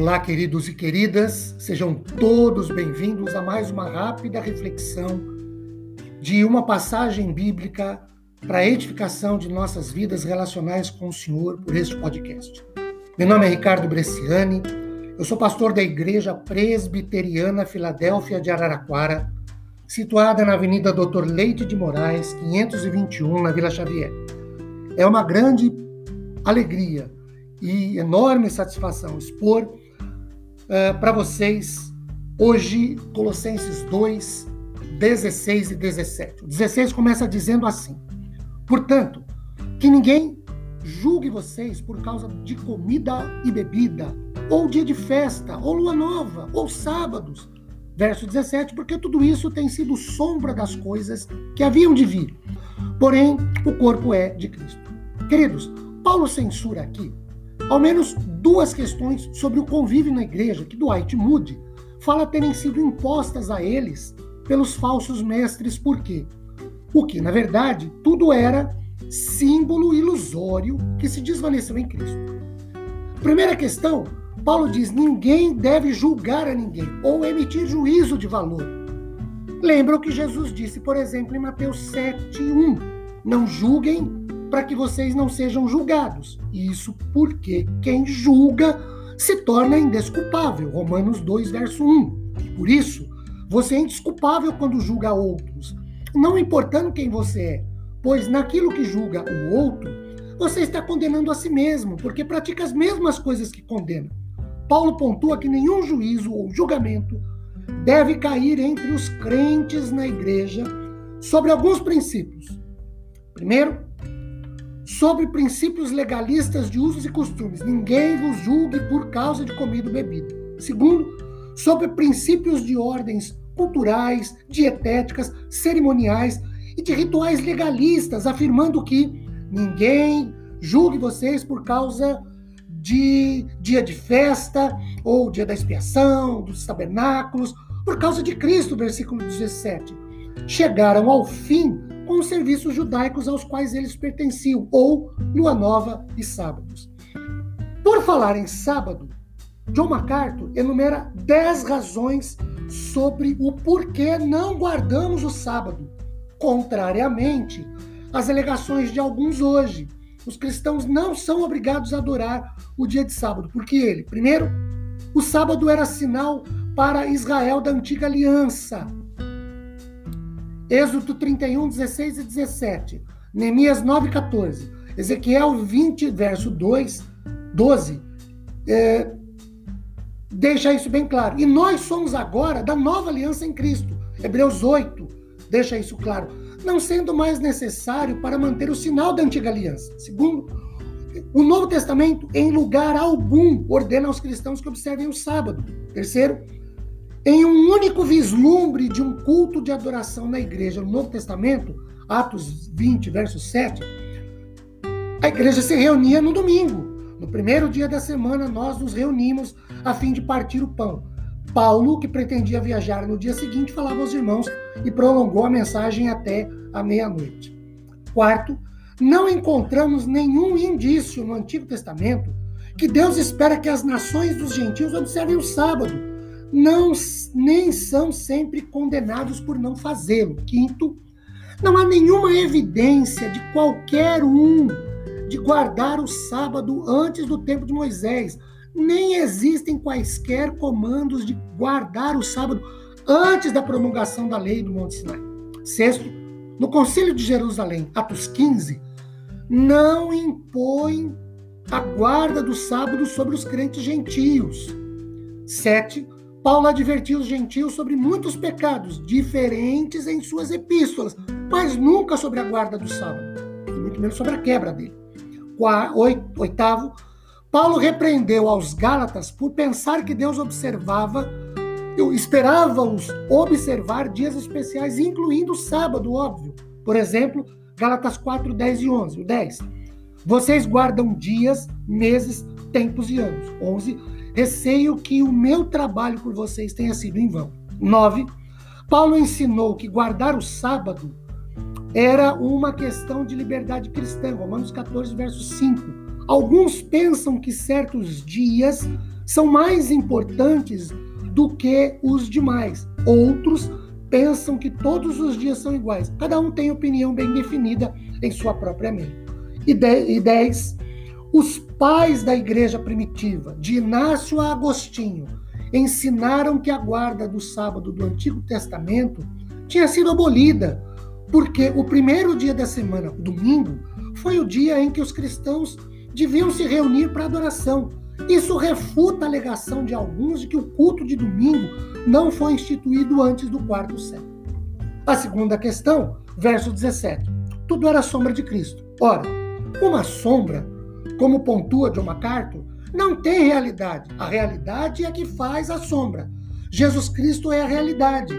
Olá, queridos e queridas, sejam todos bem-vindos a mais uma rápida reflexão de uma passagem bíblica para a edificação de nossas vidas relacionais com o Senhor por este podcast. Meu nome é Ricardo Bresciani, eu sou pastor da Igreja Presbiteriana Filadélfia de Araraquara, situada na Avenida Doutor Leite de Moraes, 521, na Vila Xavier. É uma grande alegria e enorme satisfação expor uh, para vocês hoje Colossenses 2, 16 e 17. O 16 começa dizendo assim: Portanto, que ninguém julgue vocês por causa de comida e bebida, ou dia de festa, ou lua nova, ou sábados. Verso 17, porque tudo isso tem sido sombra das coisas que haviam de vir. Porém, o corpo é de Cristo. Queridos, Paulo censura aqui ao menos duas questões sobre o convívio na igreja que Dwight Moody fala terem sido impostas a eles pelos falsos mestres, por quê? O que, na verdade, tudo era símbolo ilusório que se desvaneceu em Cristo. Primeira questão, Paulo diz: ninguém deve julgar a ninguém ou emitir juízo de valor. Lembra o que Jesus disse, por exemplo, em Mateus 7:1: Não julguem para que vocês não sejam julgados. Isso porque quem julga se torna indesculpável. Romanos 2, verso 1. Por isso, você é indesculpável quando julga outros, não importando quem você é, pois naquilo que julga o outro, você está condenando a si mesmo, porque pratica as mesmas coisas que condena. Paulo pontua que nenhum juízo ou julgamento deve cair entre os crentes na igreja sobre alguns princípios. Primeiro, sobre princípios legalistas de usos e costumes. Ninguém vos julgue por causa de comida ou bebida. Segundo, sobre princípios de ordens culturais, dietéticas, cerimoniais e de rituais legalistas, afirmando que ninguém julgue vocês por causa de dia de festa ou dia da expiação, dos tabernáculos, por causa de Cristo, versículo 17. Chegaram ao fim com os serviços judaicos aos quais eles pertenciam, ou lua nova e sábados. Por falar em sábado, John MacArthur enumera 10 razões sobre o porquê não guardamos o sábado, contrariamente às alegações de alguns hoje. Os cristãos não são obrigados a adorar o dia de sábado, porque ele, primeiro, o sábado era sinal para Israel da antiga aliança, Êxodo 31, 16 e 17. Neemias 9, 14. Ezequiel 20, verso 2, 12. É, deixa isso bem claro. E nós somos agora da nova aliança em Cristo. Hebreus 8 deixa isso claro. Não sendo mais necessário para manter o sinal da antiga aliança. Segundo, o Novo Testamento, em lugar algum, ordena aos cristãos que observem o sábado. Terceiro, em um único vislumbre de um culto de adoração na igreja no Novo Testamento, Atos 20, verso 7, a igreja se reunia no domingo. No primeiro dia da semana, nós nos reunimos a fim de partir o pão. Paulo, que pretendia viajar no dia seguinte, falava aos irmãos e prolongou a mensagem até a meia-noite. Quarto, não encontramos nenhum indício no Antigo Testamento que Deus espera que as nações dos gentios observem o sábado não nem são sempre condenados por não fazê-lo. Quinto, não há nenhuma evidência de qualquer um de guardar o sábado antes do tempo de Moisés. Nem existem quaisquer comandos de guardar o sábado antes da promulgação da lei do Monte Sinai. Sexto, no Concílio de Jerusalém, Atos 15, não impõe a guarda do sábado sobre os crentes gentios. Sete, Paulo advertiu os gentios sobre muitos pecados diferentes em suas epístolas, mas nunca sobre a guarda do sábado, e muito menos sobre a quebra dele. Oitavo, Paulo repreendeu aos Gálatas por pensar que Deus observava, esperava-os observar dias especiais, incluindo o sábado, óbvio. Por exemplo, Gálatas 4, 10 e 11. O 10. Vocês guardam dias, meses, tempos e anos. 11 Receio que o meu trabalho por vocês tenha sido em vão. 9. Paulo ensinou que guardar o sábado era uma questão de liberdade cristã. Romanos 14, verso 5. Alguns pensam que certos dias são mais importantes do que os demais. Outros pensam que todos os dias são iguais. Cada um tem opinião bem definida em sua própria mente. E 10. Os pais da igreja primitiva, de Inácio a Agostinho, ensinaram que a guarda do sábado do Antigo Testamento tinha sido abolida, porque o primeiro dia da semana, domingo, foi o dia em que os cristãos deviam se reunir para adoração. Isso refuta a alegação de alguns de que o culto de domingo não foi instituído antes do quarto século. A segunda questão, verso 17. Tudo era sombra de Cristo. Ora, uma sombra, como pontua John MacArthur, não tem realidade. A realidade é que faz a sombra. Jesus Cristo é a realidade.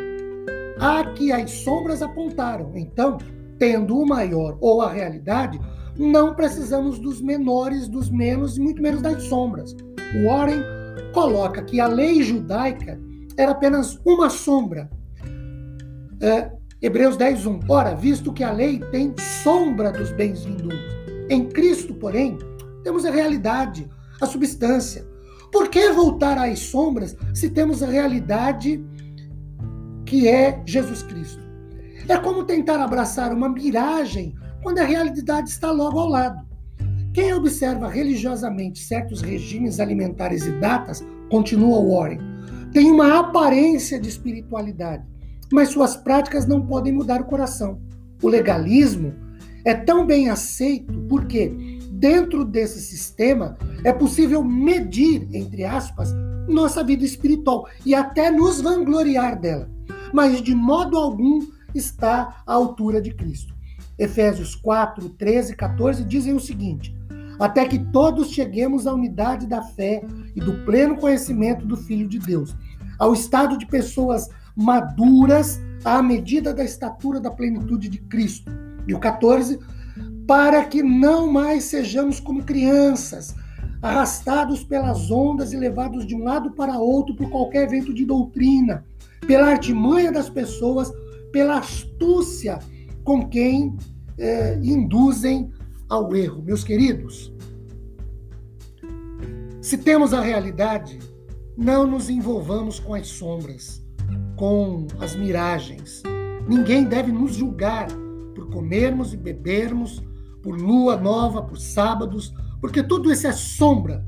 A que as sombras apontaram. Então, tendo o maior ou a realidade, não precisamos dos menores, dos menos e muito menos das sombras. Warren coloca que a lei judaica era apenas uma sombra. É, Hebreus 10, 1. Ora, visto que a lei tem sombra dos bens vindouros, em Cristo, porém, temos a realidade, a substância. Por que voltar às sombras se temos a realidade que é Jesus Cristo? É como tentar abraçar uma miragem quando a realidade está logo ao lado. Quem observa religiosamente certos regimes alimentares e datas, continua Warren, tem uma aparência de espiritualidade, mas suas práticas não podem mudar o coração. O legalismo é tão bem aceito porque dentro desse sistema, é possível medir, entre aspas, nossa vida espiritual e até nos vangloriar dela, mas de modo algum está à altura de Cristo. Efésios 4, 13 e 14 dizem o seguinte: Até que todos cheguemos à unidade da fé e do pleno conhecimento do Filho de Deus, ao estado de pessoas maduras à medida da estatura da plenitude de Cristo. E o 14 para que não mais sejamos como crianças, arrastados pelas ondas e levados de um lado para outro por qualquer vento de doutrina, pela artimanha das pessoas, pela astúcia com quem é, induzem ao erro. Meus queridos, se temos a realidade, não nos envolvamos com as sombras, com as miragens. Ninguém deve nos julgar por comermos e bebermos por lua nova, por sábados, porque tudo isso é sombra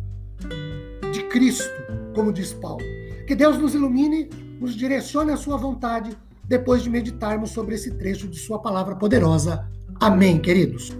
de Cristo, como diz Paulo. Que Deus nos ilumine, nos direcione à sua vontade, depois de meditarmos sobre esse trecho de sua palavra poderosa. Amém, queridos.